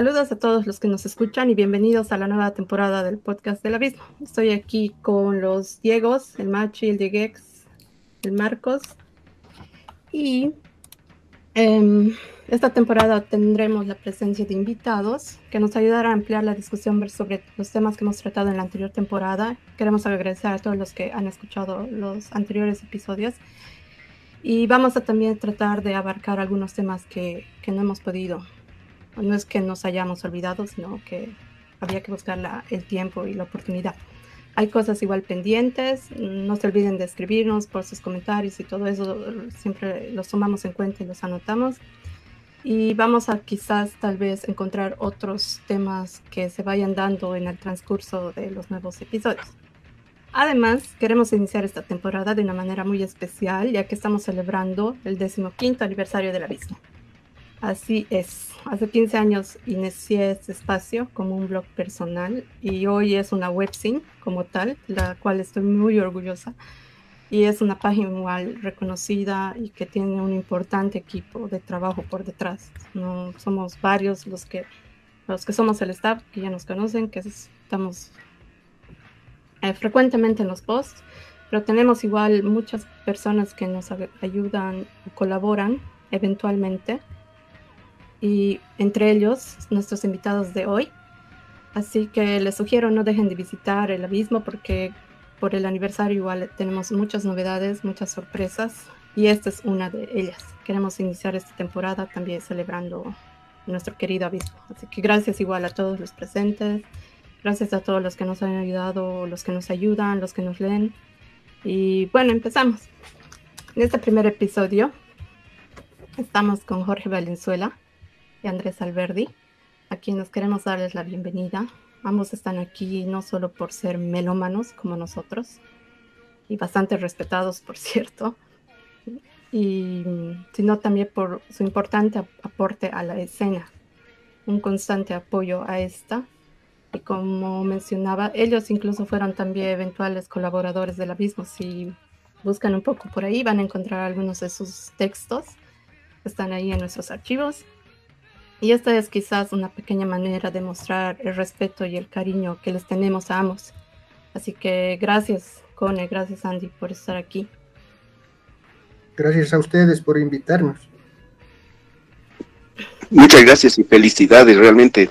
saludos a todos los que nos escuchan y bienvenidos a la nueva temporada del podcast del Abismo. Estoy aquí con los Diegos, el Machi, el Diegex, el Marcos. Y em, esta temporada tendremos la presencia de invitados que nos ayudarán a ampliar la discusión sobre los temas que hemos tratado en la anterior temporada. Queremos agradecer a todos los que han escuchado los anteriores episodios. Y vamos a también tratar de abarcar algunos temas que, que no hemos podido. No es que nos hayamos olvidado, sino que había que buscar el tiempo y la oportunidad. Hay cosas igual pendientes, no se olviden de escribirnos por sus comentarios y todo eso, siempre los tomamos en cuenta y los anotamos y vamos a quizás tal vez encontrar otros temas que se vayan dando en el transcurso de los nuevos episodios. Además, queremos iniciar esta temporada de una manera muy especial, ya que estamos celebrando el 15 aniversario de la. Así es, hace 15 años inicié este espacio como un blog personal y hoy es una webzine como tal, la cual estoy muy orgullosa. Y es una página igual reconocida y que tiene un importante equipo de trabajo por detrás. No somos varios los que los que somos el staff que ya nos conocen, que estamos eh, frecuentemente en los posts, pero tenemos igual muchas personas que nos ayudan o colaboran eventualmente y entre ellos nuestros invitados de hoy. Así que les sugiero no dejen de visitar el abismo porque por el aniversario igual tenemos muchas novedades, muchas sorpresas y esta es una de ellas. Queremos iniciar esta temporada también celebrando nuestro querido abismo. Así que gracias igual a todos los presentes, gracias a todos los que nos han ayudado, los que nos ayudan, los que nos leen. Y bueno, empezamos. En este primer episodio estamos con Jorge Valenzuela y Andrés Alberdi, a quienes queremos darles la bienvenida Ambos están aquí no solo por ser melómanos como nosotros, y bastante respetados, por cierto, y, sino también por su importante aporte a la escena, un constante apoyo a esta. Y como mencionaba, ellos incluso fueron también eventuales colaboradores del abismo. Si buscan un poco por ahí, van a encontrar algunos de sus textos. Están ahí en nuestros archivos. Y esta es quizás una pequeña manera de mostrar el respeto y el cariño que les tenemos a ambos. Así que gracias, Cone, gracias, Andy, por estar aquí. Gracias a ustedes por invitarnos. Muchas gracias y felicidades, realmente.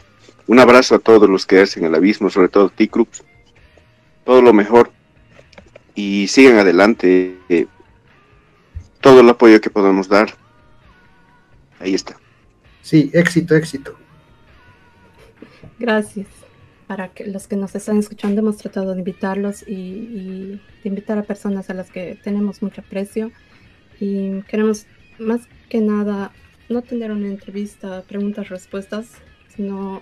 Un abrazo a todos los que hacen el abismo, sobre todo a ti, Cruz. Todo lo mejor. Y sigan adelante. Eh, todo el apoyo que podamos dar. Ahí está. Sí, éxito, éxito. Gracias. Para que los que nos están escuchando hemos tratado de invitarlos y, de invitar a personas a las que tenemos mucho aprecio y queremos más que nada no tener una entrevista, preguntas, respuestas, sino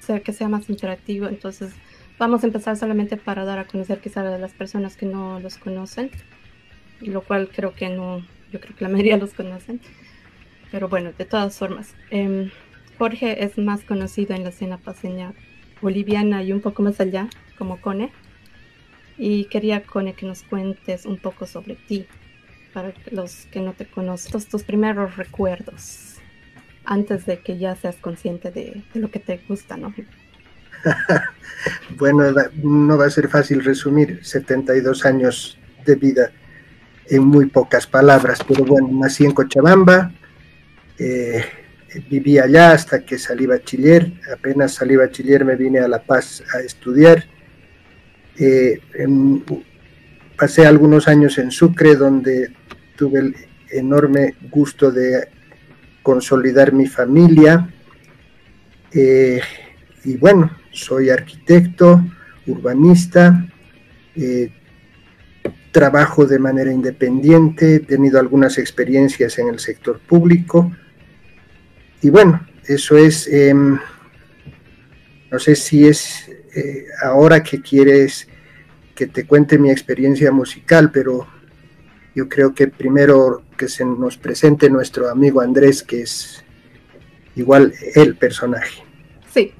sea, que sea más interactivo. Entonces vamos a empezar solamente para dar a conocer quizá a las personas que no los conocen, lo cual creo que no, yo creo que la mayoría los conocen. Pero bueno, de todas formas, em, Jorge es más conocido en la escena paseña boliviana y un poco más allá como Cone. Y quería, Cone, que nos cuentes un poco sobre ti, para los que no te conocen, tus, primeros recuerdos, antes de que ya seas consciente de, de lo que te gusta, ¿no? bueno, no va a ser fácil resumir 72 años de vida en muy pocas palabras, pero bueno, nací en Cochabamba, eh, viví allá hasta que salí bachiller. Apenas salí bachiller me vine a La Paz a estudiar. Eh, pasé algunos años en Sucre, donde tuve el enorme gusto de consolidar mi familia. Eh, y bueno, soy arquitecto, urbanista, trabajo de manera independiente, he tenido algunas experiencias en el sector público y bueno, eso es, em, no sé si es eh, ahora que quieres que te cuente mi experiencia musical, pero yo creo que primero que se nos presente nuestro amigo Andrés, que es igual el personaje. Sí,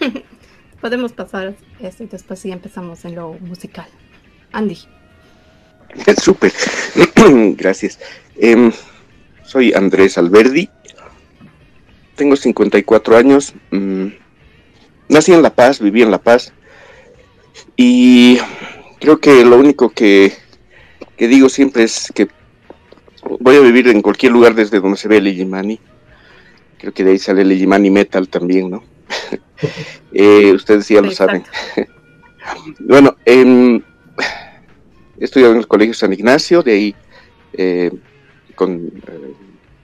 podemos pasar esto y después sí empezamos en lo musical. Andy. Súper, gracias. Em, soy Andrés Alberdi, tengo 54 años. Mm, nací en La Paz, viví en La Paz. Y creo que lo único que, que digo siempre es que voy a vivir en cualquier lugar desde donde se ve el Igimani. Creo que de ahí sale el Igimani Metal también, ¿no? eh, ustedes ya lo saben. bueno, he estudiado en el Colegio San Ignacio, de ahí eh, con, eh,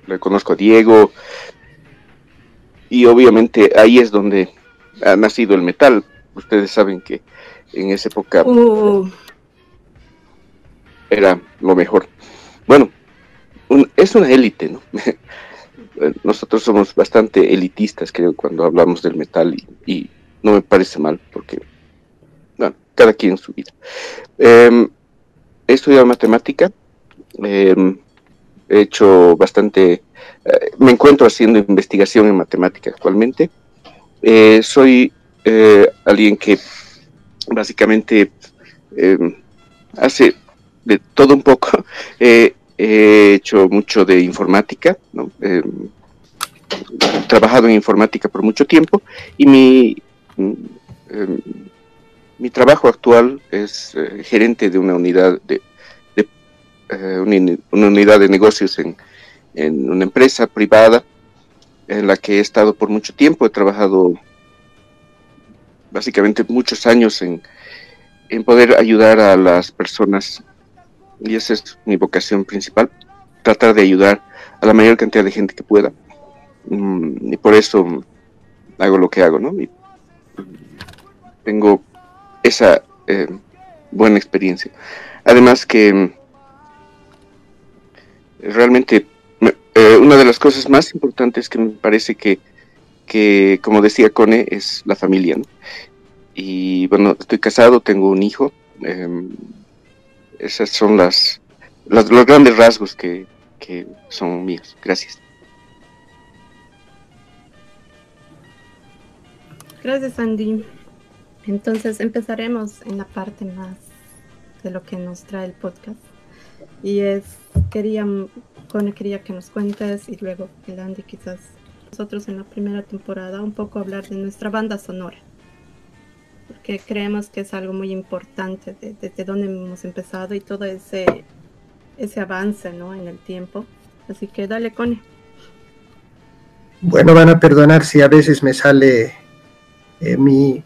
le conozco a Diego, y obviamente ahí es donde ha nacido el metal. Ustedes saben que en esa época uh. era lo mejor. Bueno, es una élite, ¿no? Nosotros somos bastante elitistas, creo, cuando hablamos del metal y, no me parece mal, porque, bueno, cada quien en su vida. Em, he estudiado matemática, em, he hecho bastante, eh, me encuentro haciendo investigación en matemática actualmente. Eh, soy eh, alguien que básicamente hace de todo un poco. he hecho mucho de informática, ¿no? Trabajado en informática por mucho tiempo y mi, em, mi trabajo actual es gerente de una unidad de, eh, una, unidad de negocios en, una empresa privada en la que he estado por mucho tiempo. He trabajado básicamente muchos años en, poder ayudar a las personas y esa es mi vocación principal, tratar de ayudar a la mayor cantidad de gente que pueda. Mm, y por eso hago lo que hago, ¿no? tengo esa eh, buena experiencia. Además que realmente eh, una de las cosas más importantes que me parece que, que como decía Cone, es la familia. Y bueno, estoy casado, tengo un hijo. Eh, esas son las, los grandes rasgos que, que son míos. Gracias. Gracias, Andy. Entonces empezaremos en la parte más de lo que nos trae el podcast. Y es quería, Cone quería que nos cuentes y luego el Andy quizás nosotros en la primera temporada un poco hablar de nuestra banda sonora. Porque creemos que es algo muy importante desde de, dónde hemos empezado y todo ese, ese avance ¿no? en el tiempo. Así que dale, Cone. Bueno, van a perdonar si a veces me sale eh, mi,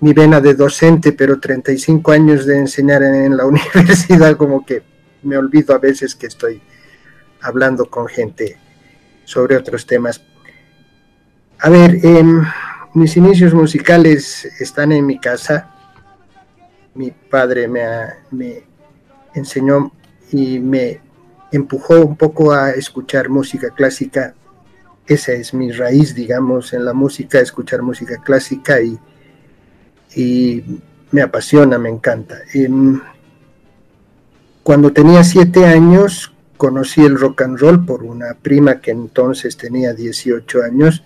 mi vena de docente, pero 35 años de enseñar en la universidad como que me olvido a veces que estoy hablando con gente sobre otros temas. A ver, em, mis inicios musicales están en mi casa. Mi padre me, enseñó y me empujó un poco a escuchar música clásica. Esa es mi raíz, digamos, en la música, escuchar música clásica y, y me apasiona, me encanta. Em, cuando tenía siete años conocí el rock and roll por una prima que entonces tenía 18 años.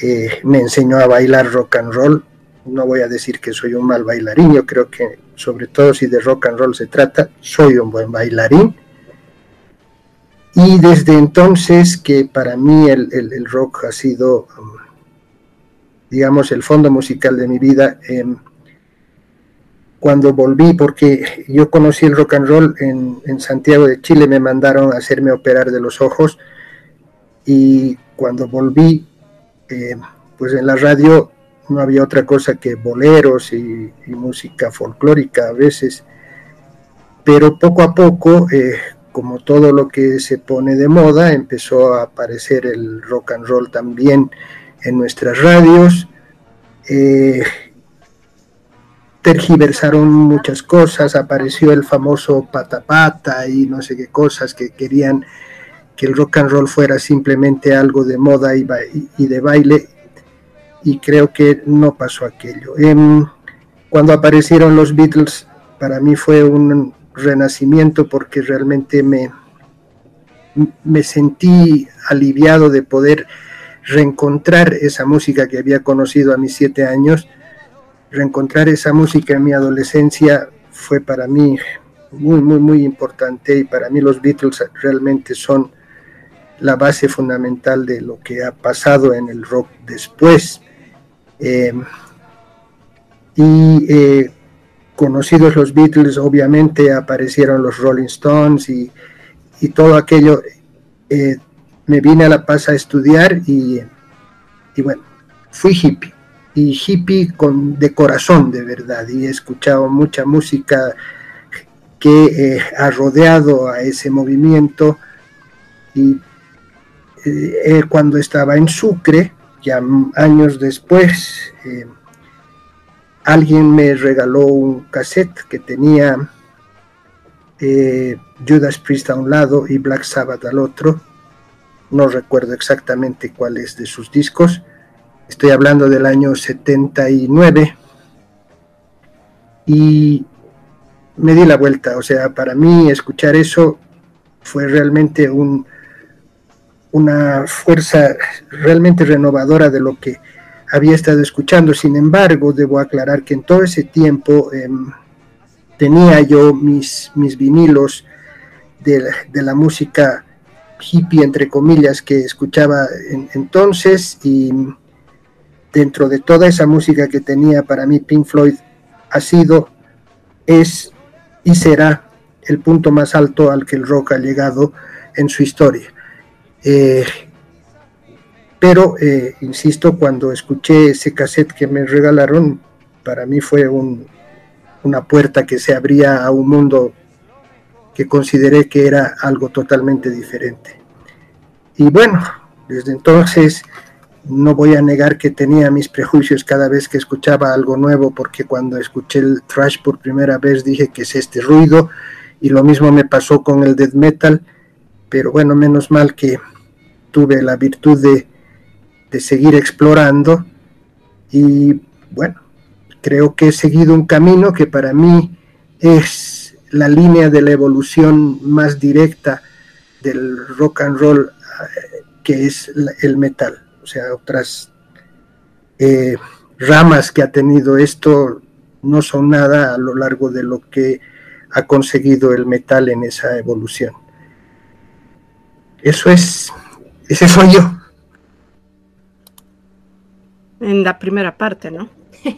Eh, me enseñó a bailar rock and roll. No voy a decir que soy un mal bailarín, yo creo que sobre todo si de rock and roll se trata, soy un buen bailarín. Y desde entonces que para mí el, rock ha sido, um, digamos, el fondo musical de mi vida, em, cuando volví, porque yo conocí el rock and roll en, Santiago de Chile, me mandaron a hacerme operar de los ojos y cuando volví, eh, pues en la radio no había otra cosa que boleros y, música folclórica a veces, pero poco a poco, eh, como todo lo que se pone de moda, empezó a aparecer el rock and roll también en nuestras radios. Eh, tergiversaron muchas cosas, apareció el famoso patapata y no sé qué cosas que querían que el rock and roll fuera simplemente algo de moda y, de baile y creo que no pasó aquello. Em, cuando aparecieron los Beatles, para mí fue un renacimiento porque realmente me, me sentí aliviado de poder reencontrar esa música que había conocido a mis siete años reencontrar esa música en mi adolescencia fue para mí muy, muy, muy importante y para mí los Beatles realmente son la base fundamental de lo que ha pasado en el rock después. Em, y eh, conocidos los Beatles, obviamente aparecieron los Rolling Stones y, todo aquello. Eh, me vine a La Paz a estudiar y, y bueno, fui hippie y hippie con, de corazón de verdad y he escuchado mucha música que eh, ha rodeado a ese movimiento y eh, cuando estaba en Sucre, ya años después, eh, alguien me regaló un cassette que tenía Judas Priest a un lado y Black Sabbath al otro. No recuerdo exactamente cuál es de sus discos, Estoy hablando del año 79. Y me di la vuelta. O sea, para mí escuchar eso fue realmente un, una fuerza realmente renovadora de lo que había estado escuchando. Sin embargo, debo aclarar que en todo ese tiempo em, tenía yo mis, mis vinilos de, de, la música hippie, entre comillas, que escuchaba entonces y dentro de toda esa música que tenía para mí Pink Floyd ha sido, es y será el punto más alto al que el rock ha llegado en su historia. Eh, pero, eh, insisto, cuando escuché ese cassette que me regalaron, para mí fue una puerta que se abría a un mundo que consideré que era algo totalmente diferente. Y bueno, desde entonces no voy a negar que tenía mis prejuicios cada vez que escuchaba algo nuevo, porque cuando escuché el thrash por primera vez dije que es este ruido, y lo mismo me pasó con el death metal, pero bueno, menos mal que tuve la virtud de, de seguir explorando, y bueno, creo que he seguido un camino que para mí es la línea de la evolución más directa del rock and roll, eh, que es el metal o sea, otras eh, ramas que ha tenido esto no son nada a lo largo de lo que ha conseguido el metal en esa evolución. Eso es, ese soy yo. En la primera parte, ¿no?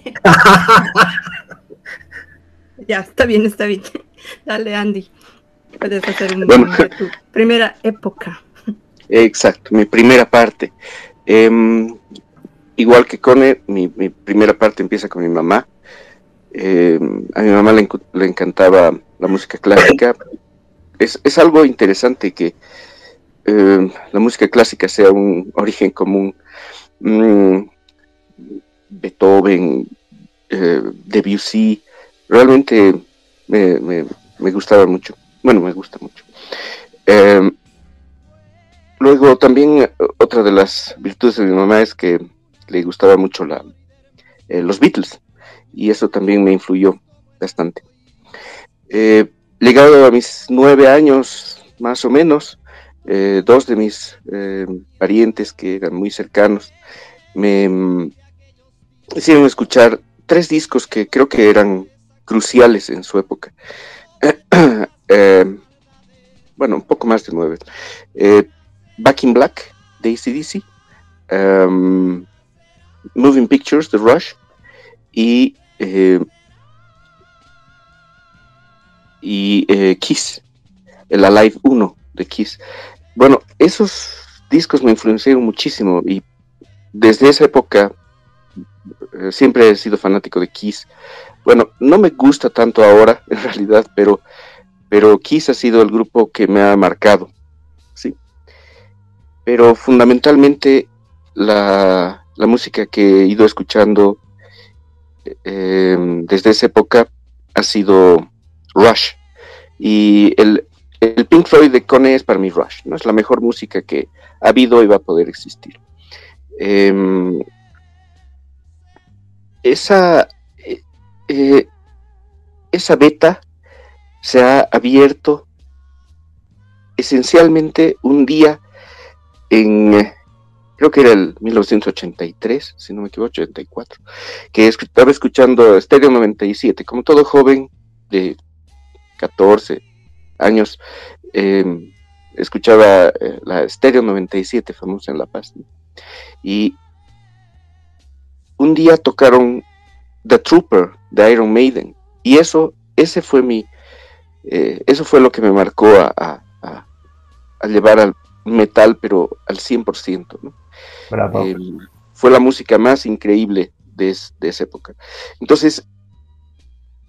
ya, está bien, está bien. Dale, Andy. Puedes hacer un tu primera época. Exacto, mi primera parte. Em, igual que Cone, mi, primera parte empieza con mi mamá. Em, a mi mamá le, encantaba la música clásica. Es, algo interesante que em, la música clásica sea un origen común. Mm, Beethoven, eh, Debussy, realmente me, gustaba mucho. Bueno, me gusta mucho. Luego también eh, otra de las virtudes de mi mamá es que le gustaba mucho la, eh, los Beatles y eso también me influyó bastante. Eh, llegado a mis nueve años más o menos, dos de mis parientes que eran muy cercanos me mm, hicieron escuchar tres discos que creo que eran cruciales en su época. bueno, un poco más de nueve. Back in Black de ACDC, um, Moving Pictures The Rush y, eh, y eh, Kiss, el Alive 1 de Kiss. Bueno, esos discos me influenciaron muchísimo y desde esa época eh, siempre he sido fanático de Kiss. Bueno, no me gusta tanto ahora en realidad, pero, pero Kiss ha sido el grupo que me ha marcado pero fundamentalmente la, música que he ido escuchando em, desde esa época ha sido Rush. Y el, Pink Floyd de Cone es para mí Rush, ¿no? Es la mejor música que ha habido y va a poder existir. Em, esa, eh, eh, esa beta se ha abierto esencialmente un día en, creo que era el 1983, si no me equivoco, 84, que estaba escuchando Stereo 97, como todo joven de 14 años, em, escuchaba eh, la Stereo 97, famosa en La Paz. Y un día tocaron The Trooper de Iron Maiden. Y eso, ese fue mi, eh, eso fue lo que me marcó a, llevar al metal, pero al 100%. ¿no? Em, fue la música más increíble de, esa época. Entonces,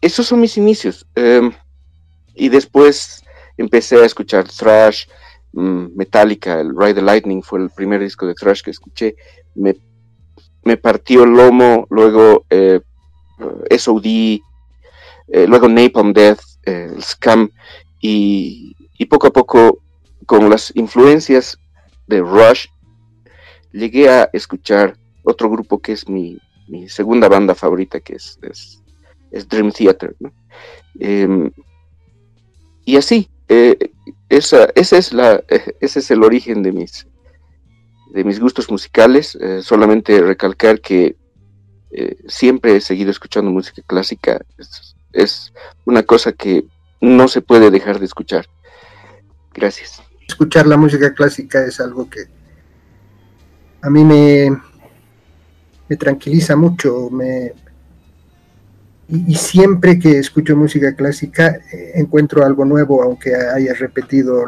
esos son mis inicios. Em, y después empecé a escuchar thrash, mm, Metallica, el Ride the Lightning fue el primer disco de thrash que escuché. Me, partió el lomo, luego eh, SOD, eh, luego Napalm Death, el Scam, y, poco a poco, con las influencias de Rush, llegué a escuchar otro grupo que es mi, segunda banda favorita, que es, es, Dream Theater. Em, y así, eh, esa, es la, ese es el origen de mis, de mis gustos musicales. Eh, solamente recalcar que eh, siempre he seguido escuchando música clásica. Es, una cosa que no se puede dejar de escuchar. Gracias. Escuchar la música clásica es algo que a mí me, tranquiliza mucho. Me, y, siempre que escucho música clásica eh, encuentro algo nuevo, aunque haya repetido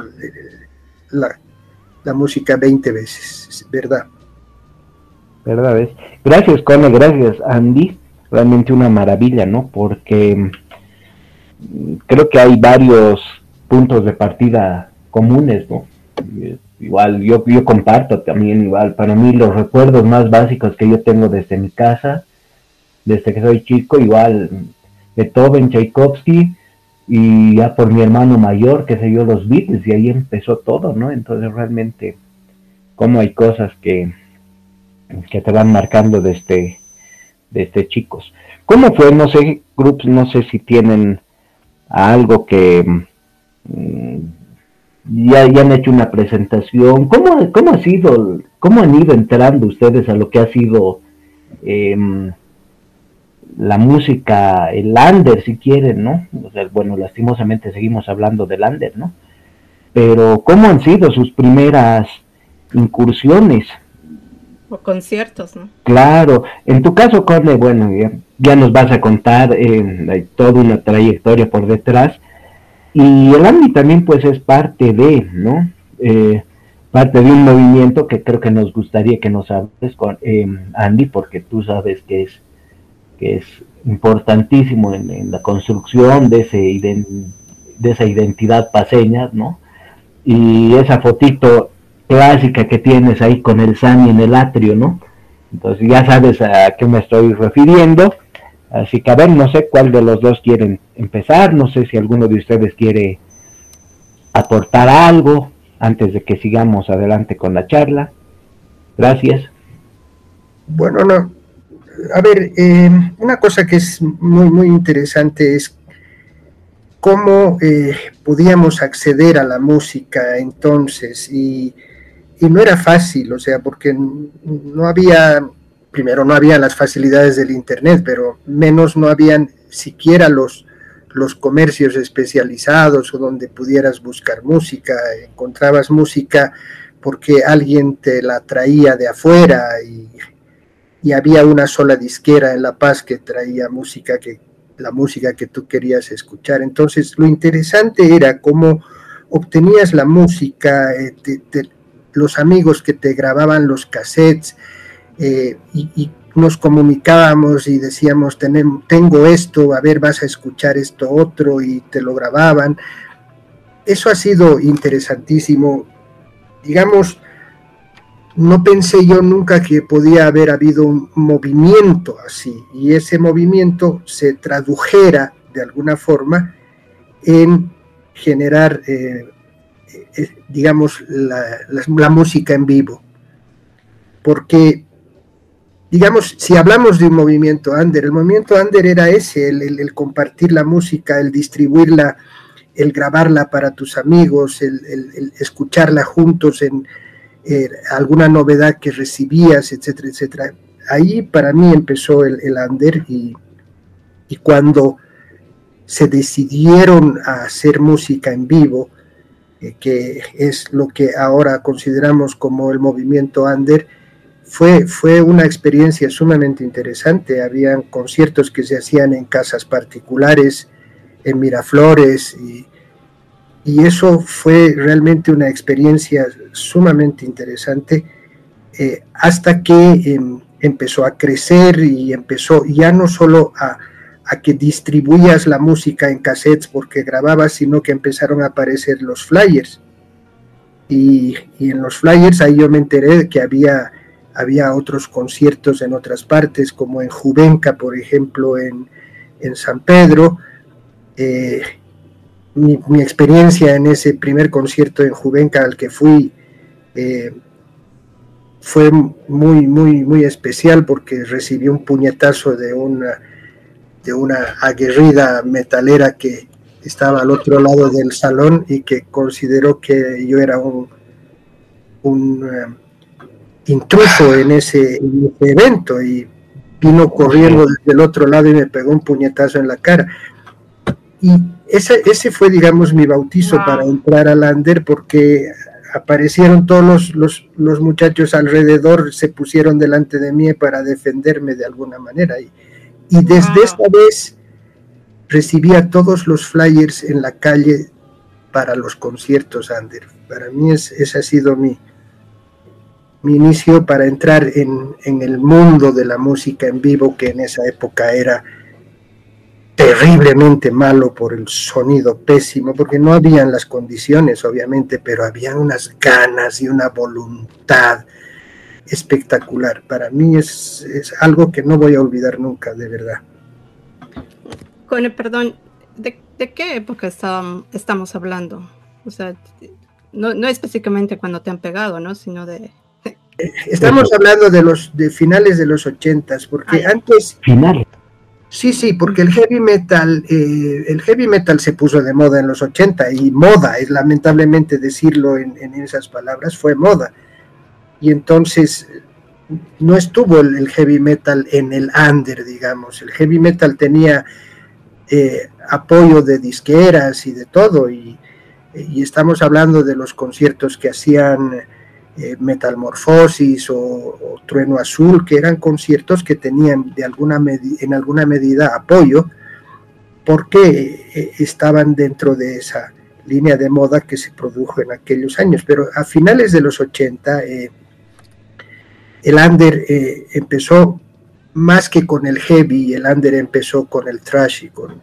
la, la música 20 veces, ¿verdad? ¿verdad? Gracias, Cone, gracias, Andy. Realmente una maravilla, ¿no? Porque mm, creo que hay varios puntos de partida comunes, ¿no? Igual, yo, yo comparto también, igual, para mí los recuerdos más básicos que yo tengo desde mi casa, desde que soy chico, igual, Beethoven, Tchaikovsky, y ya por mi hermano mayor, que se yo, los Beatles, y ahí empezó todo, ¿no? Entonces realmente, como hay cosas que, que te van marcando desde, desde chicos. ¿Cómo fue? No sé, grupos, no sé si tienen algo que mm, ya, ya, han hecho una presentación. ¿Cómo, ¿Cómo, ha sido, cómo han ido entrando ustedes a lo que ha sido em, la música, el under, si quieren, ¿no? bueno, lastimosamente seguimos hablando del under, ¿no? Pero ¿cómo han sido sus primeras incursiones? O conciertos, ¿no? Claro. En tu caso, Corle, bueno, ya, nos vas a contar eh, hay toda una trayectoria por detrás. Y el Andy también, pues, es parte de, ¿no? Eh, parte de un movimiento que creo que nos gustaría que nos hables con eh, Andy, porque tú sabes que es, que es importantísimo en, la construcción de, ese esa identidad paseña, ¿no? Y esa fotito clásica que tienes ahí con el Sani en el atrio, ¿no? Entonces ya sabes a qué me estoy refiriendo. Así que a ver, no sé cuál de los dos quieren empezar, no sé si alguno de ustedes quiere aportar algo antes de que sigamos adelante con la charla. Gracias. Bueno, no. A ver, eh, una cosa que es muy, muy interesante es cómo eh, podíamos acceder a la música entonces y y no era fácil, o sea, porque no había, primero no había las facilidades del Internet, pero menos no habían siquiera los, los comercios especializados o donde pudieras buscar música, encontrabas música porque alguien te la traía de afuera y, y había una sola disquera en La Paz que traía música que la música que tú querías escuchar. Entonces, lo interesante era cómo obtenías la música, eh, los amigos que te grababan los cassettes eh, y, nos comunicábamos y decíamos, tengo esto, a ver, vas a escuchar esto otro y te lo grababan. Eso ha sido interesantísimo. Digamos, no pensé yo nunca que podía haber habido un movimiento así y ese movimiento se tradujera de alguna forma en generar eh, eh, digamos, la, música en vivo. Porque, digamos, si hablamos de un movimiento under, el movimiento under era ese, el, compartir la música, el distribuirla, el grabarla para tus amigos, el, escucharla juntos en eh, alguna novedad que recibías, etcétera, etcétera. Ahí para mí empezó el, under y, y cuando se decidieron a hacer música en vivo, eh, que es lo que ahora consideramos como el movimiento under, fue, fue una experiencia sumamente interesante. Habían conciertos que se hacían en casas particulares, en Miraflores, y, y eso fue realmente una experiencia sumamente interesante eh, hasta que em, empezó a crecer y empezó ya no solo a, a, que distribuías la música en cassettes porque grababas, sino que empezaron a aparecer los flyers. Y, y en los flyers ahí yo me enteré que había, había otros conciertos en otras partes, como en Juvenca, por ejemplo, en, en San Pedro. Eh, mi, experiencia en ese primer concierto en Juvenca al que fui eh, fue muy, muy, muy especial porque recibí un puñetazo de una, de una aguerrida metalera que estaba al otro lado del salón y que consideró que yo era un, un uh, intruso en ese, en ese, evento y vino corriendo desde el otro lado y me pegó un puñetazo en la cara. Y ese, ese fue, digamos, mi bautizo wow. para entrar al Lander porque aparecieron todos los, los, los, muchachos alrededor, se pusieron delante de mí para defenderme de alguna manera. Y, y desde wow. esta vez recibía todos los flyers en la calle para los conciertos under. Para mí es, ese ha sido mi, mi inicio para entrar en, el mundo de la música en vivo, que en esa época era terriblemente malo por el sonido pésimo, porque no habían las condiciones, obviamente, pero había unas ganas y una voluntad espectacular. Para mí es, algo que no voy a olvidar nunca, de verdad. El perdón, ¿de, de qué época está, estamos hablando? O sea, no, no específicamente cuando te han pegado, ¿no? Sino de... Estamos hablando de los de finales de los ochentas, porque Ay, antes... Finales. Sí, sí, porque el heavy metal, eh, el heavy metal se puso de moda en los 80 y moda, es lamentablemente decirlo en, en esas palabras, fue moda. Y entonces no estuvo el, el, heavy metal en el under, digamos. El heavy metal tenía eh, apoyo de disqueras y de todo, y, y, estamos hablando de los conciertos que hacían eh, Metalmorfosis o, Trueno Azul, que eran conciertos que tenían de alguna en alguna medida apoyo, porque eh, estaban dentro de esa línea de moda que se produjo en aquellos años. Pero a finales de los 80, eh, el under eh, empezó más que con el heavy, el under empezó con el con,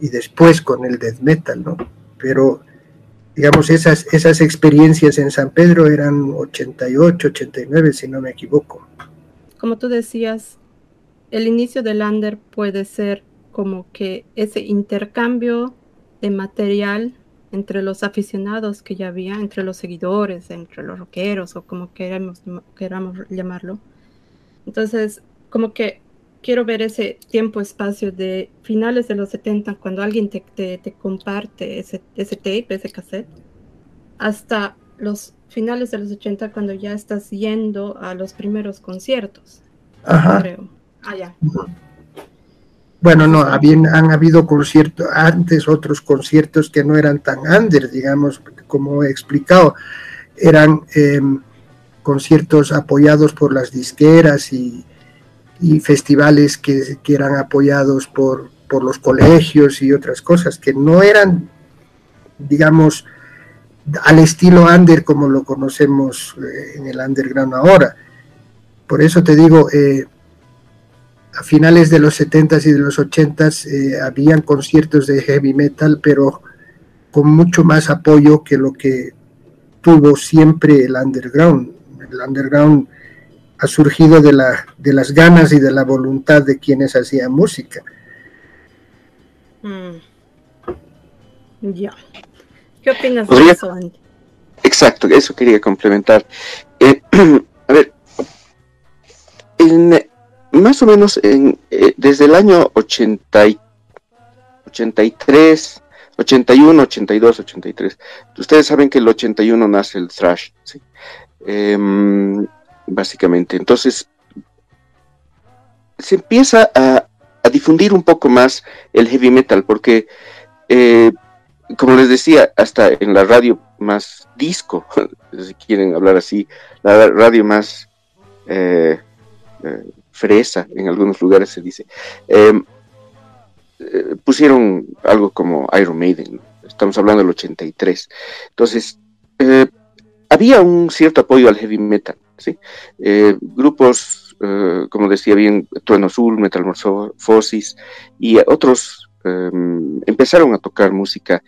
y después con el death metal, ¿no? Pero digamos, esas, esas experiencias en San Pedro eran 88, 89, si no me equivoco. Como tú decías, el inicio del under puede ser como que ese intercambio de material entre los aficionados que ya había, entre los seguidores, entre los rockeros o como queramos, queramos llamarlo. Entonces, como que quiero ver ese tiempo-espacio de finales de los 70, cuando alguien te, te, te comparte ese, ese, tape, ese cassette, hasta los finales de los 80, cuando ya estás yendo a los primeros conciertos. Ajá. Creo. Ah, ya. Bueno, no, habían, han habido conciertos, antes otros conciertos que no eran tan under, digamos, como he explicado, eran eh, conciertos apoyados por las disqueras y, y festivales que, eran apoyados por, por los colegios y otras cosas, que no eran, digamos, al estilo under como lo conocemos eh, en el underground ahora. Por eso te digo, eh, a finales de los 70s y de los 80s eh, habían conciertos de heavy metal, pero con mucho más apoyo que lo que tuvo siempre el underground. El underground ha surgido de, la, de las ganas y de la voluntad de quienes hacían música. Mm. Ya. ¿Qué opinas de eso, Andy? Exacto, eso quería complementar. Eh, a ver, en, más o menos en, eh, desde el año 80 y, 83, 81, 82, 83. Ustedes saben que el 81 nace el thrash, ¿sí? Eh, básicamente. Entonces, se empieza a, difundir un poco más el heavy metal, porque eh, como les decía, hasta en la radio más disco, si quieren hablar así, la radio más eh, eh, fresa, en algunos lugares se dice, em, eh, pusieron algo como Iron Maiden, estamos hablando del 83. Entonces, había un cierto apoyo al heavy metal, ¿sí? grupos, como decía bien, Trueno Azul, Metamorfosis y otros em, empezaron a tocar música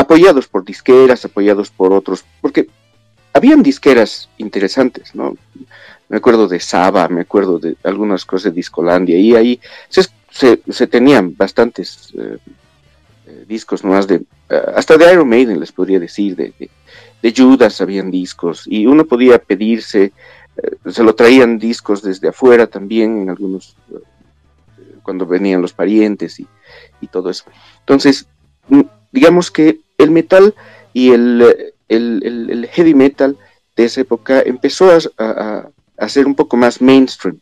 apoyados por disqueras, apoyados por otros, porque habían disqueras interesantes, ¿no? Me acuerdo de Saba, me acuerdo de algunas cosas de Discolandia, y ahí se, tenían bastantes eh, eh, discos más de, eh, hasta de Iron Maiden les podría decir, de, de, Judas habían discos, y uno podía pedirse, se lo traían discos desde afuera también, en algunos, cuando venían los parientes y, y todo eso. Entonces, mm, digamos que el metal y el el, heavy metal de esa época empezó a, a, ser un poco más mainstream.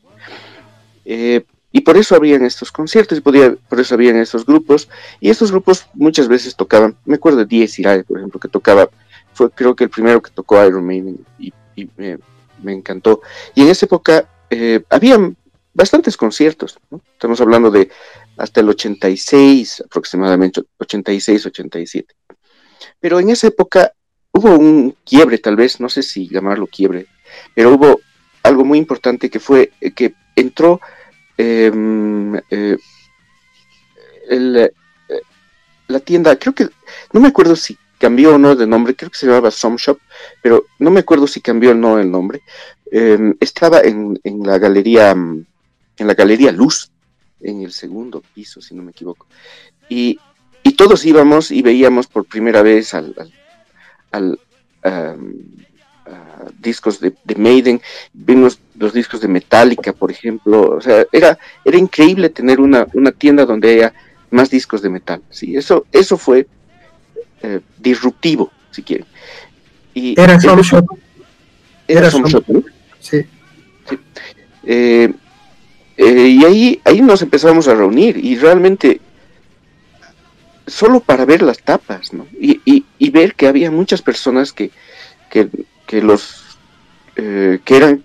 Eh, y por eso habían estos conciertos, podía, por eso habían estos grupos, y estos grupos muchas veces tocaban, me acuerdo de Diez Irae, por ejemplo, que tocaba, fue creo que el primero que tocó Iron Maiden, y, me, encantó. Y en esa época eh, habían bastantes conciertos, estamos hablando de hasta el 86 aproximadamente, 86, 87. Pero en esa época hubo un quiebre, tal vez, no sé si llamarlo quiebre, pero hubo algo muy importante que fue eh, que entró em, eh, eh, la tienda, creo que, no me acuerdo si cambió o no de nombre, creo que se llamaba Some Shop, pero no me acuerdo si cambió o no el nombre. Em, estaba en, la galería, en la galería Luz, en el segundo piso, si no me equivoco. Y, todos íbamos y veíamos por primera vez al, discos de, Maiden, vimos los discos de Metallica, por ejemplo, o sea, era, era increíble tener una, tienda donde haya más discos de metal, sí, eso, eso fue eh, disruptivo, si quieren. Y era Some Shop. Era, Sí. Eh, eh, y ahí, ahí nos empezamos a reunir y realmente solo para ver las tapas, ¿no? Y, y, ver que había muchas personas que, que, los eh, que eran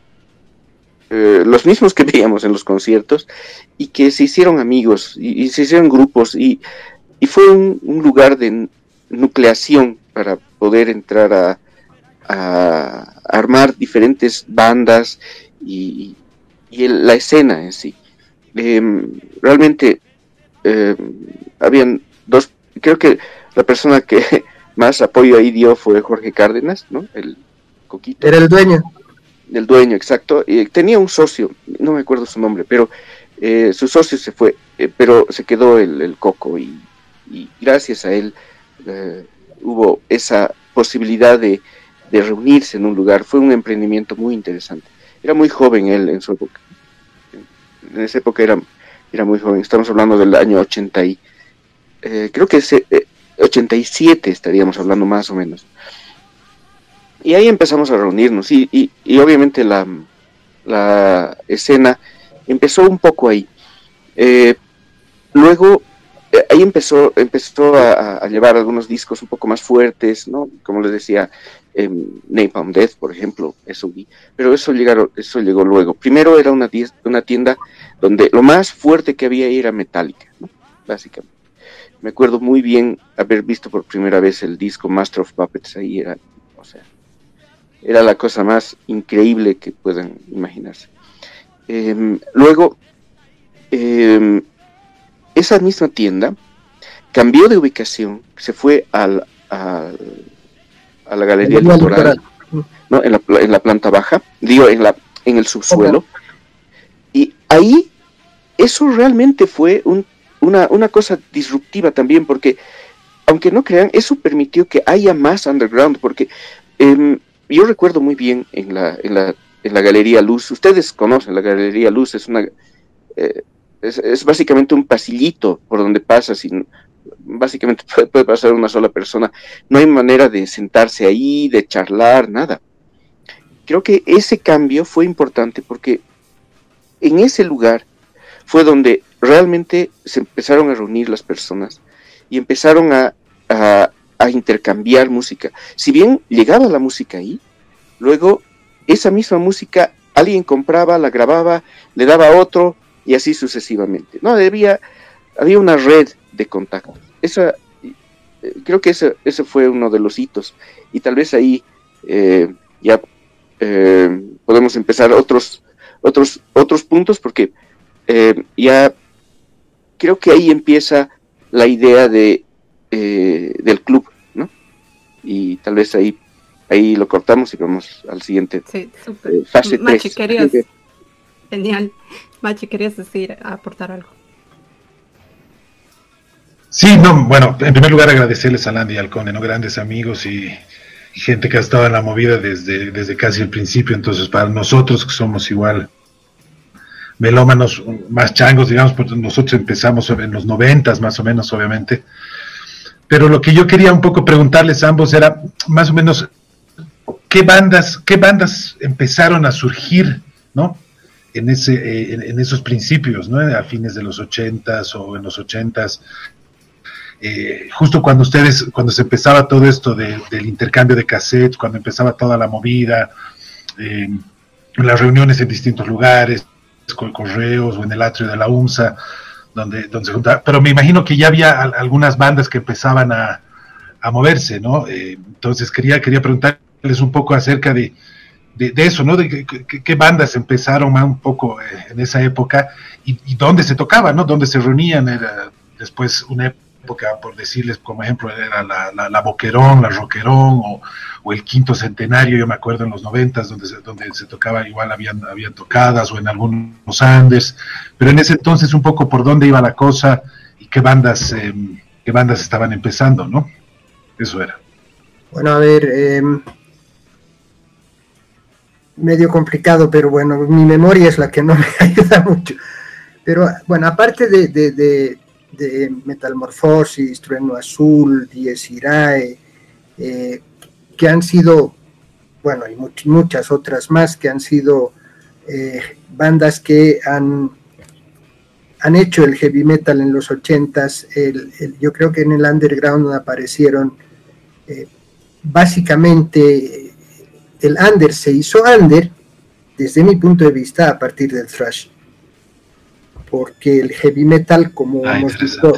eh, los mismos que veíamos en los conciertos y que se hicieron amigos y, se hicieron grupos y, y fue un, lugar de nucleación para poder entrar a, a armar diferentes bandas y, y la escena en sí. Em, realmente em, habían dos, creo que la persona que más apoyo ahí dio fue Jorge Cárdenas, ¿no? El coquito. Era el dueño. El dueño, exacto. Y tenía un socio, no me acuerdo su nombre, pero eh, su socio se fue, eh, pero se quedó el, coco y, gracias a él eh, hubo esa posibilidad de, reunirse en un lugar. Fue un emprendimiento muy interesante. Era muy joven él en su época. En esa época era, era muy joven. Estamos hablando del año 80 y eh, creo que es 87 eh, estaríamos hablando más o menos. Y ahí empezamos a reunirnos y, y, obviamente la, la, escena empezó un poco ahí. Eh, luego ahí empezó, empezó a, llevar algunos discos un poco más fuertes, ¿no? Como les decía, eh, Napalm Death, por ejemplo, eso vi. Pero eso, llegaron, eso llegó luego. Primero era una, una tienda donde lo más fuerte que había era Metallica, ¿no? Básicamente me acuerdo muy bien haber visto por primera vez el disco Master of Puppets ahí era, o sea, era la cosa más increíble que puedan imaginarse. Em, luego, em, esa misma tienda cambió de ubicación, se fue al, a la galería electoral, ¿no? en, la, en la planta baja, digo, en, la, en el subsuelo, y ahí eso realmente fue un una, una cosa disruptiva también, porque aunque no crean, eso permitió que haya más underground, porque em, yo recuerdo muy bien en la, en, la, en la Galería Luz, ustedes conocen la Galería Luz, es una... Eh, es, básicamente un pasillito por donde pasa, sin, básicamente puede, pasar una sola persona. No hay manera de sentarse ahí, de charlar, nada. Creo que ese cambio fue importante porque en ese lugar fue donde realmente se empezaron a reunir las personas y empezaron a intercambiar música. Si bien llegaba la música ahí, luego esa misma música alguien compraba, la grababa, le daba a otro y así sucesivamente. No, había, había una red de contacto. Esa, eh, creo que ese, ese fue uno de los hitos. Y tal vez ahí eh, ya eh, podemos empezar otros, otros, otros puntos porque ya creo que ahí empieza la idea de, del club, ¿no? Y tal vez ahí ahí lo cortamos y vamos al siguiente. Sí, súper. fase Machi, querías, genial. Machi, querías decir, aportar algo. Sí, no, bueno, en primer lugar agradecerles a Landy y al Cone, ¿no? Grandes amigos y, gente que ha estado en la movida desde, desde casi el principio, entonces para nosotros que somos igual melómanos más changos, digamos, porque nosotros empezamos en los noventas más o menos, obviamente, pero lo que yo quería un poco preguntarles a ambos era más o menos qué bandas, qué bandas empezaron a surgir, ¿no? En, ese, eh, en, esos principios, ¿no? A fines de los ochentas o en los ochentas, eh, justo cuando ustedes, cuando se empezaba todo esto del intercambio de cassettes, cuando empezaba toda la movida, eh, las reuniones en distintos lugares, con correos o en el atrio de la UMSA, donde, donde se juntaba, pero me imagino que ya había algunas bandas que empezaban a, moverse, ¿no? Eh, entonces quería, quería preguntarles un poco acerca de, de, eso, ¿no? De qué bandas empezaron un poco en esa época y, y, dónde se tocaba, ¿no? Dónde se reunían, era después una época, por decirles como ejemplo, era la, la, Boquerón, la Roquerón o, el quinto centenario, yo me acuerdo en los noventas, donde se, donde se tocaba, igual habían, habían tocadas o en algunos Andes, pero en ese entonces un poco por dónde iba la cosa y qué bandas, em, qué bandas estaban empezando, ¿no? Eso era. Bueno, a ver, em, medio complicado, pero bueno, mi memoria es la que no me ayuda mucho. Pero bueno, aparte de Metamorfosis, Trueno Azul, Diez Irae, eh, que han sido, bueno, y muchas otras más, que han sido eh, bandas que han, han hecho el heavy metal en los ochentas. yo creo que en el underground aparecieron eh, básicamente el under se hizo under desde mi punto de vista a partir del thrash porque el heavy metal, como ah, hemos dicho,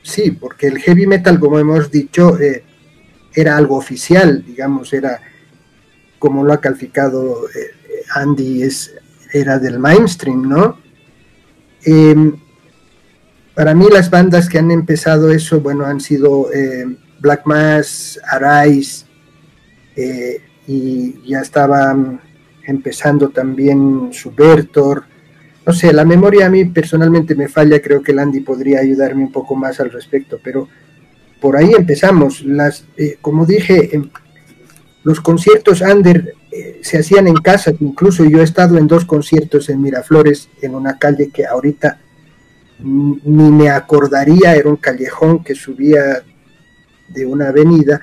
sí, porque el heavy metal, como hemos dicho, eh, era algo oficial, digamos, era como lo ha calificado eh, Andy, es, era del mainstream, ¿no? Em, para mí las bandas que han empezado eso, bueno, han sido eh, Black Mass, Arise, y ya estaban empezando también Subvertor, no sé, la memoria a mí personalmente me falla, creo que Landy podría ayudarme un poco más al respecto, pero por ahí empezamos. Las, eh, como dije, los conciertos under eh, se hacían en casa, incluso yo he estado en dos conciertos en Miraflores, en una calle que ahorita ni me acordaría, era un callejón que subía de una avenida,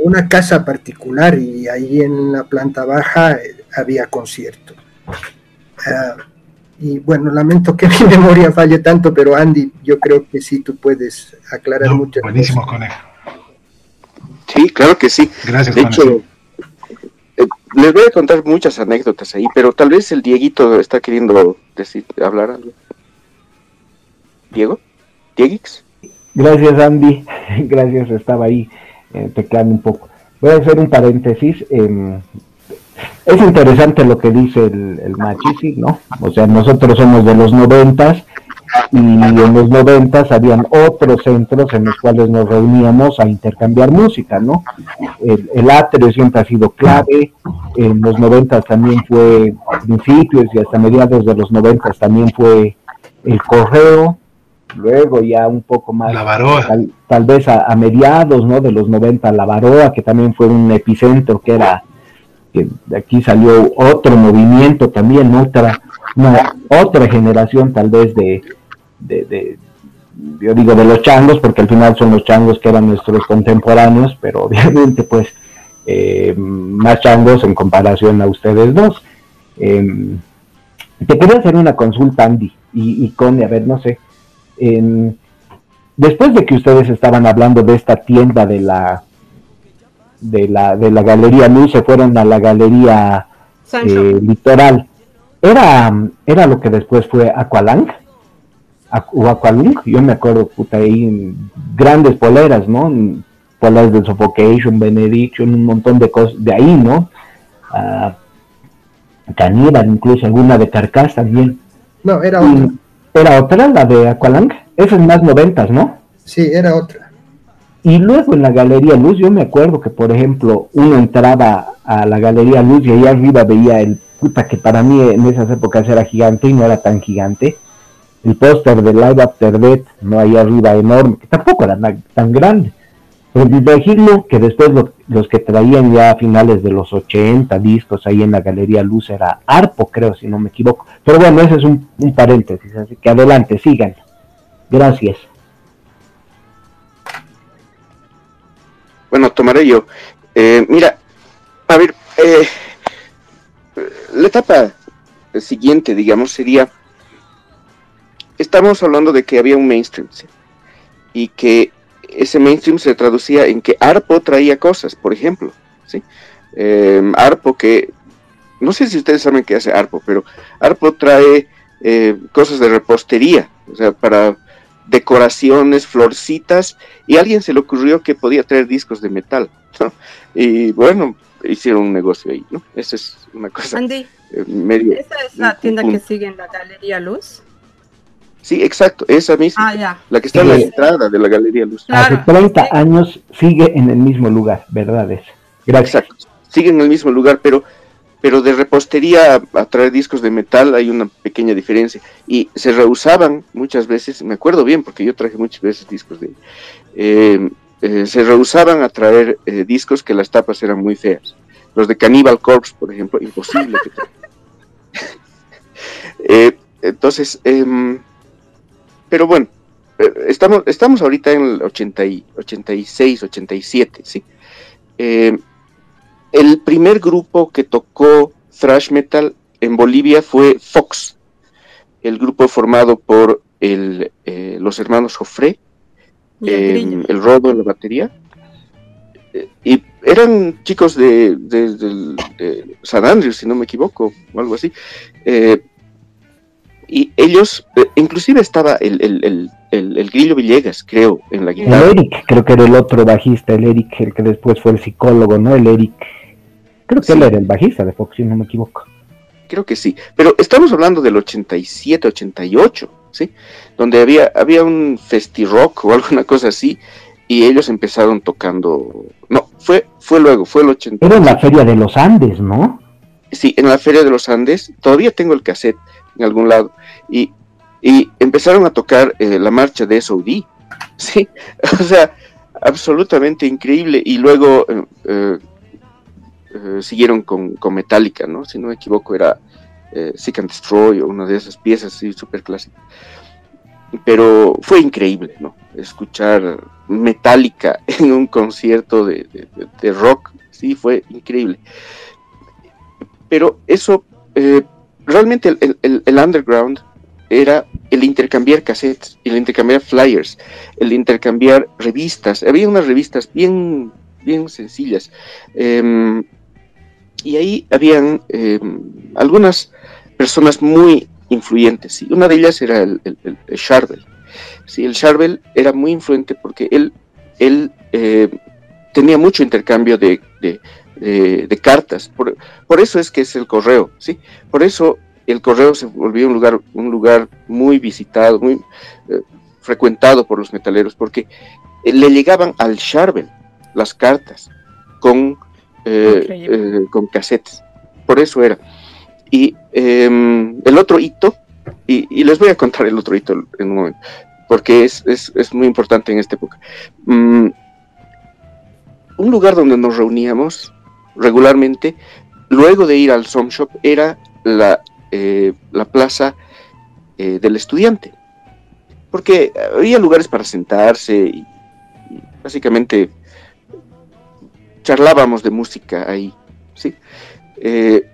una casa particular y ahí en la planta baja eh, había concierto. Ah, y bueno, lamento que mi memoria falle tanto, pero Andy, yo creo que sí tú puedes aclarar mucho. Buenísimo, Conejo. Sí, claro que sí. Gracias, De hecho, eh, les voy a contar muchas anécdotas ahí, pero tal vez el Dieguito está queriendo decir, hablar algo. ¿Diego? ¿Dieguix? Gracias, Andy. Gracias, estaba ahí eh, teclando un poco. Voy a hacer un paréntesis. Eh, es interesante lo que dice el, el ¿no? O sea, nosotros somos de los noventas y en los noventas habían otros centros en los cuales nos reuníamos a intercambiar música, ¿no? El, el atrio siempre ha sido clave, en los noventas también fue a principios y hasta mediados de los noventas también fue el correo, luego ya un poco más, la Baroa. Tal, vez a, a, mediados, ¿no? De los 90, la Baroa, que también fue un epicentro que era de aquí salió otro movimiento también, otra, otra generación tal vez de, de, yo digo de los changos, porque al final son los changos que eran nuestros contemporáneos, pero obviamente pues eh, más changos en comparación a ustedes dos. Em, te quería hacer una consulta, Andy, y, y Conde, a ver, no sé. Em, después de que ustedes estaban hablando de esta tienda de la de la, de la Galería Luz, se fueron a la Galería eh, Litoral. Era, era lo que después fue Aqualang, o Aqualung, yo me acuerdo, puta, ahí grandes poleras, ¿no? Poleras de Suffocation, Benediction, un montón de cosas de ahí, ¿no? Uh, incluso alguna de Carcass también. No, era otra. ¿Era otra, la de Aqualang? Esa es más noventas, ¿no? Sí, era otra. Y luego en la Galería Luz, yo me acuerdo que, por ejemplo, uno entraba a la Galería Luz y ahí arriba veía el puta que para mí en esas épocas era gigante y no era tan gigante. El póster de Live After Death, no ahí arriba enorme, que tampoco era tan grande. Pero imagino que después los que traían ya a finales de los 80 discos ahí en la Galería Luz era Arpo, creo, si no me equivoco. Pero bueno, ese es un, un paréntesis, así que adelante, sigan. Gracias. Bueno, tomaré yo. Eh, mira, a ver, eh, la etapa siguiente, digamos, sería, estamos hablando de que había un mainstream, y que ese mainstream se traducía en que Arpo traía cosas, por ejemplo, ¿sí? Eh, Arpo que, no sé si ustedes saben qué hace Arpo, pero Arpo trae cosas de repostería, o sea, para decoraciones, florcitas, y a alguien se le ocurrió que podía traer discos de metal, Y bueno, hicieron un negocio ahí, ¿no? Esa es una cosa Andy, eh, ¿Esa es la tienda que sigue en la Galería Luz? Sí, exacto, esa misma. Ah, la que está en la entrada de la Galería Luz. Hace 30 años sigue en el mismo lugar, ¿verdad? Gracias. Exacto, sigue en el mismo lugar, pero pero de repostería a, traer discos de metal hay una pequeña diferencia. Y se rehusaban muchas veces, me acuerdo bien porque yo traje muchas veces discos de... Eh, eh, se rehusaban a traer eh, discos que las tapas eran muy feas. Los de Cannibal Corpse, por ejemplo, imposible entonces, em, pero bueno, estamos, estamos ahorita en el 80 y, 86, 87, ¿sí? El primer grupo que tocó thrash metal en Bolivia fue Fox, el grupo formado por el, eh, los hermanos Jofré, em, el Rodo en la batería, eh, y eran chicos de, San Andrews, si no me equivoco, o algo así. Eh, y ellos, inclusive estaba el, el, el, Grillo Villegas, creo, en la guitarra. El Eric, creo que era el otro bajista, el Eric, el que después fue el psicólogo, ¿no? El Eric. Creo que él era el bajista de Fox, si no me equivoco. Creo que sí, pero estamos hablando del 87, 88, ¿sí? Donde había, había un festi-rock o alguna cosa así, y ellos empezaron tocando... No, fue, fue luego, fue el 80. Era en la Feria de los Andes, ¿no? Sí, en la Feria de los Andes, todavía tengo el cassette en algún lado, y, y empezaron a tocar eh, la marcha de SOD, ¿sí? O sea, absolutamente increíble, y luego... Eh, eh, siguieron con, con, Metallica, ¿no? Si no me equivoco, era Seek and Destroy o una de esas piezas así súper clásicas. Pero fue increíble, ¿no? Escuchar Metallica en un concierto de, rock, sí, fue increíble. Pero eso, realmente el, el, underground era el intercambiar cassettes, el intercambiar flyers, el intercambiar revistas. Había unas revistas bien, bien sencillas. Em, y ahí habían eh, algunas personas muy influyentes. y Una de ellas era el, el, el, Charvel. ¿sí? El Charvel era muy influente porque él, él eh, tenía mucho intercambio de, cartas. Por, por, eso es que es el correo. ¿sí? Por eso el correo se volvió un lugar, un lugar muy visitado, muy eh, frecuentado por los metaleros, porque le llegaban al Charvel las cartas con eh, eh, con cassettes. Por eso era. Y em, el otro hito, y, les voy a contar el otro hito en un momento, porque es, muy importante en esta época. Mm, un lugar donde nos reuníamos regularmente, luego de ir al Som Shop, era la, eh, la plaza del estudiante. Porque había lugares para sentarse y básicamente charlábamos de música ahí, ¿sí? Eh,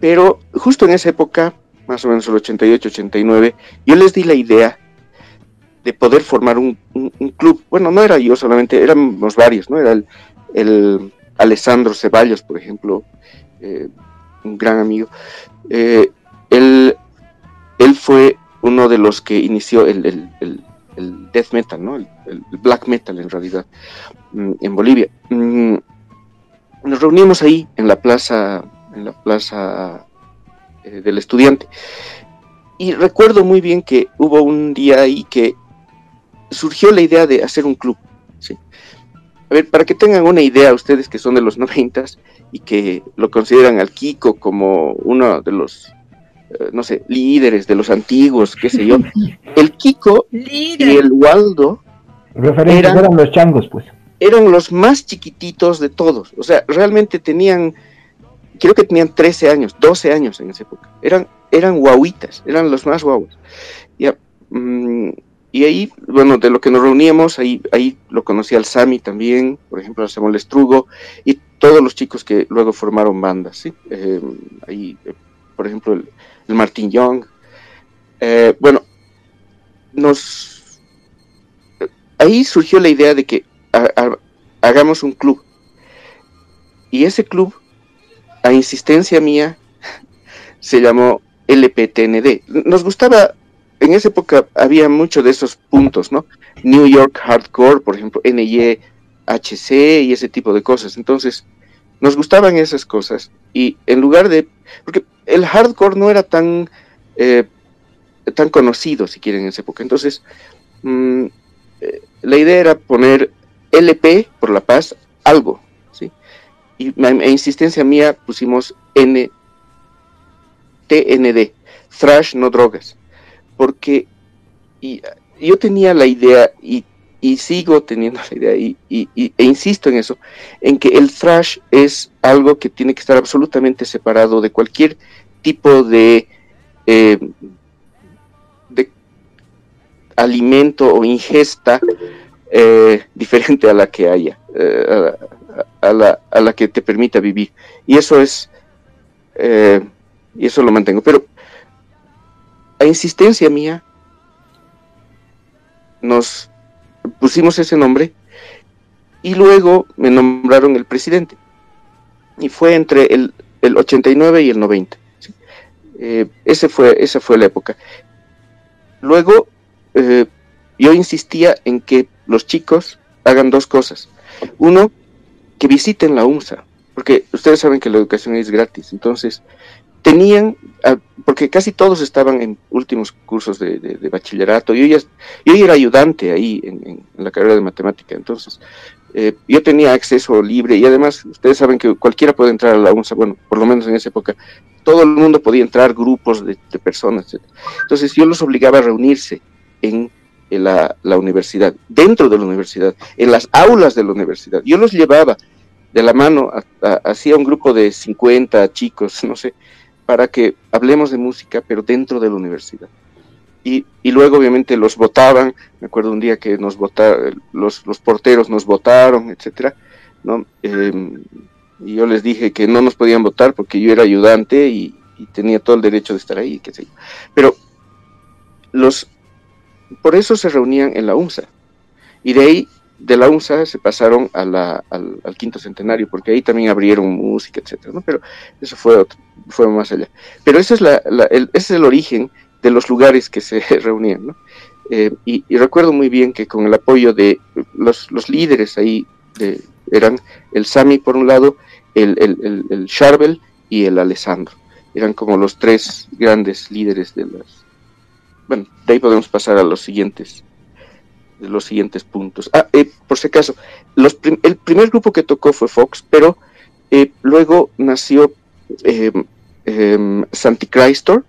pero justo en esa época, más o menos el 88, 89, yo les di la idea de poder formar un, club. Bueno, no era yo solamente, éramos varios, ¿no? Era el, el Alessandro Ceballos, por ejemplo, eh, un gran amigo. Eh, él, él, fue uno de los que inició el, death metal, ¿no? El, black metal en realidad, mm, en Bolivia. Mm, nos reunimos ahí en la plaza, en la plaza eh, del estudiante. Y recuerdo muy bien que hubo un día ahí que surgió la idea de hacer un club. Ver, para que tengan una idea ustedes que son de los noventas y que lo consideran al Kiko como uno de los, eh, no sé, líderes de los antiguos, qué sé yo. El Kiko y el Waldo eran, eran los changos, pues. Eran los más chiquititos de todos. O sea, realmente tenían, creo que tenían 13 años, 12 años en esa época. Eran, eran guauitas, eran los más guauas. Ya, mm, y ahí, bueno, de lo que nos reuníamos, ahí, ahí lo conocí al Sami también, por ejemplo, al Samuel Estrugo, y todos los chicos que luego formaron bandas, ¿sí? Eh, ahí, por ejemplo, el, Martin Young. Eh, bueno, nos... Ahí surgió la idea de que hagamos un club. Y ese club, a insistencia mía, se llamó LPTND. Nos gustaba en esa época había mucho de esos puntos, ¿no? New York Hardcore, por ejemplo, NYHC y ese tipo de cosas. Entonces, nos gustaban esas cosas y en lugar de, porque el hardcore no era tan, eh, tan conocido, si quieren, en esa época. Entonces, mm, eh, la idea era poner LP por la paz, algo, ¿sí? Y a, insistencia mía pusimos N, TND, Thrash, no drogas porque yo tenía la idea y, sigo teniendo la idea y, e insisto en eso, en que el thrash es algo que tiene que estar absolutamente separado de cualquier tipo de, eh, de alimento o ingesta eh, diferente a la que haya, eh, a, la, a, la, que te permita vivir. Y eso es, y eso lo mantengo. Pero a insistencia mía, nos pusimos ese nombre y luego me nombraron el presidente. Y fue entre el, el 89 y el 90. Eh, ese fue, esa fue la época. Luego, eh, yo insistía en que los chicos hagan dos cosas. Uno, que visiten la UMSA, porque ustedes saben que la educación es gratis. Entonces, tenían, ah, porque casi todos estaban en últimos cursos de, bachillerato, yo ya, yo era ayudante ahí en, la carrera de matemática, entonces eh, yo tenía acceso libre y además ustedes saben que cualquiera puede entrar a la UNSA, bueno, por lo menos en esa época, todo el mundo podía entrar, grupos de, personas, entonces yo los obligaba a reunirse en, la, universidad, dentro de la universidad, en las aulas de la universidad, yo los llevaba de la mano, hacía un grupo de 50 chicos, no sé, para que hablemos de música, pero dentro de la universidad. Y, y luego obviamente los votaban, me acuerdo un día que nos votaron, los, los porteros nos votaron, etcétera, ¿no? Em, y yo les dije que no nos podían votar porque yo era ayudante y, tenía todo el derecho de estar ahí, qué sé yo. Pero los, por eso se reunían en la UNSA. Y de ahí de la UNSA se pasaron a la, al, quinto centenario, porque ahí también abrieron música, etcétera, ¿no? Pero eso fue, fue más allá. Pero ese es, la, el, ese es el origen de los lugares que se reunían, ¿no? Eh, y, recuerdo muy bien que con el apoyo de los, los líderes ahí, de, eran el Sami por un lado, el, el, el, Charbel y el Alessandro. Eran como los tres grandes líderes de las... Bueno, de ahí podemos pasar a los siguientes los siguientes puntos. Ah, eh, por si acaso, los el primer grupo que tocó fue Fox, pero eh, luego nació eh, eh, Santichrystor,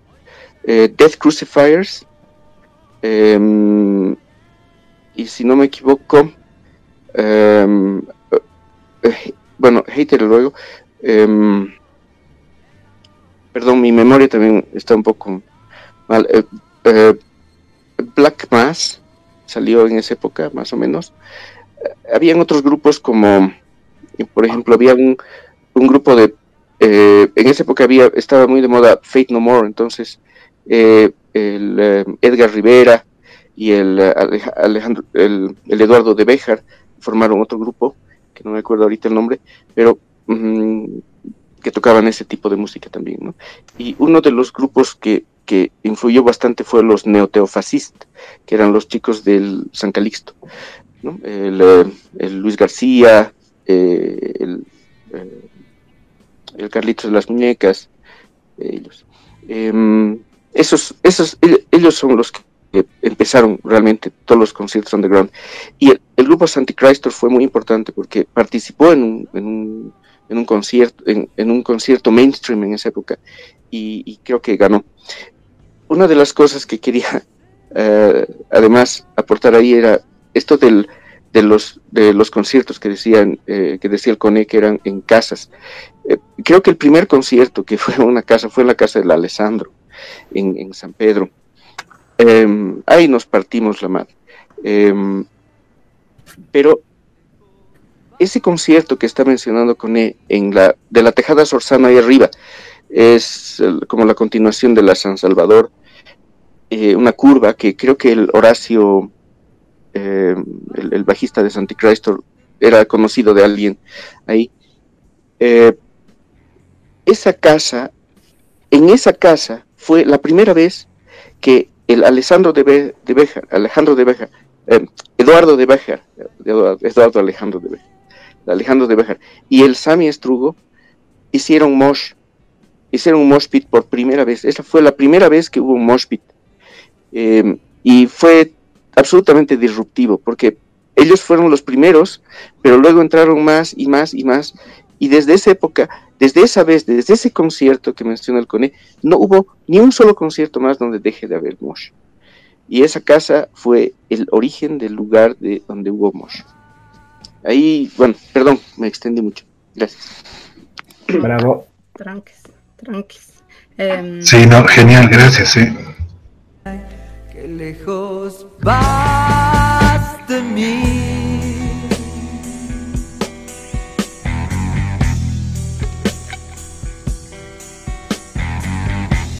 Death Crucifiers, em, y si no me equivoco, em, bueno, Hater luego, em, perdón, mi memoria también está un poco mal, Black Mass, salió en esa época, más o menos. habían otros grupos como, por ejemplo, había un, un grupo de, eh, en esa época había, estaba muy de moda Fate No More, entonces eh, el, eh, Edgar Rivera, y el, Alejandro, el, Eduardo de Béjar formaron otro grupo, que no me acuerdo ahorita el nombre, pero mm, que tocaban ese tipo de música también. ¿no? Y uno de los grupos que, que influyó bastante fue los neoteofascistas, que eran los chicos del San Calixto. El, Luis García, eh, el, eh, el Carlitos de las Muñecas, ellos. Em, esos, esos, ellos son los que empezaron realmente todos los conciertos underground. Y el, grupo Santichrist fue muy importante porque participó en un, en un, en un concierto, en, un concierto mainstream en esa época y, creo que ganó. Una de las cosas que quería eh, además aportar ahí era esto del, de los de los conciertos que decían eh, que decía el Cone que eran en casas. Eh, creo que el primer concierto que fue una casa fue en la casa del Alessandro en, San Pedro Em, ahí nos partimos la madre. Em, pero ese concierto que está mencionando con e en la de la Tejada Sorzano ahí arriba es como la continuación de la San Salvador, eh, una curva que creo que el Horacio, em, el, bajista de Santicristo, era conocido de alguien ahí. Eh, esa casa, en esa casa fue la primera vez que el Alessandro de, Be Alejandro de Bejar, eh, Eduardo de Bejar, Eduardo, Alejandro de Bejar, Alejandro de Bejar, y el Sami Estrugo hicieron mosh, hicieron un mosh pit por primera vez. Esa fue la primera vez que hubo un mosh pit. Em, y fue absolutamente disruptivo, porque ellos fueron los primeros, pero luego entraron más y más y más, y desde esa época desde esa vez, desde ese concierto que menciona el CONE, no hubo ni un solo concierto más donde deje de haber mosh. Y esa casa fue el origen del lugar de donde hubo mosh. Ahí, bueno, perdón, me extendí mucho. Gracias. Bravo. Tranques, tranques. Em, sí, no, genial, gracias, sí. Qué lejos vas de mí.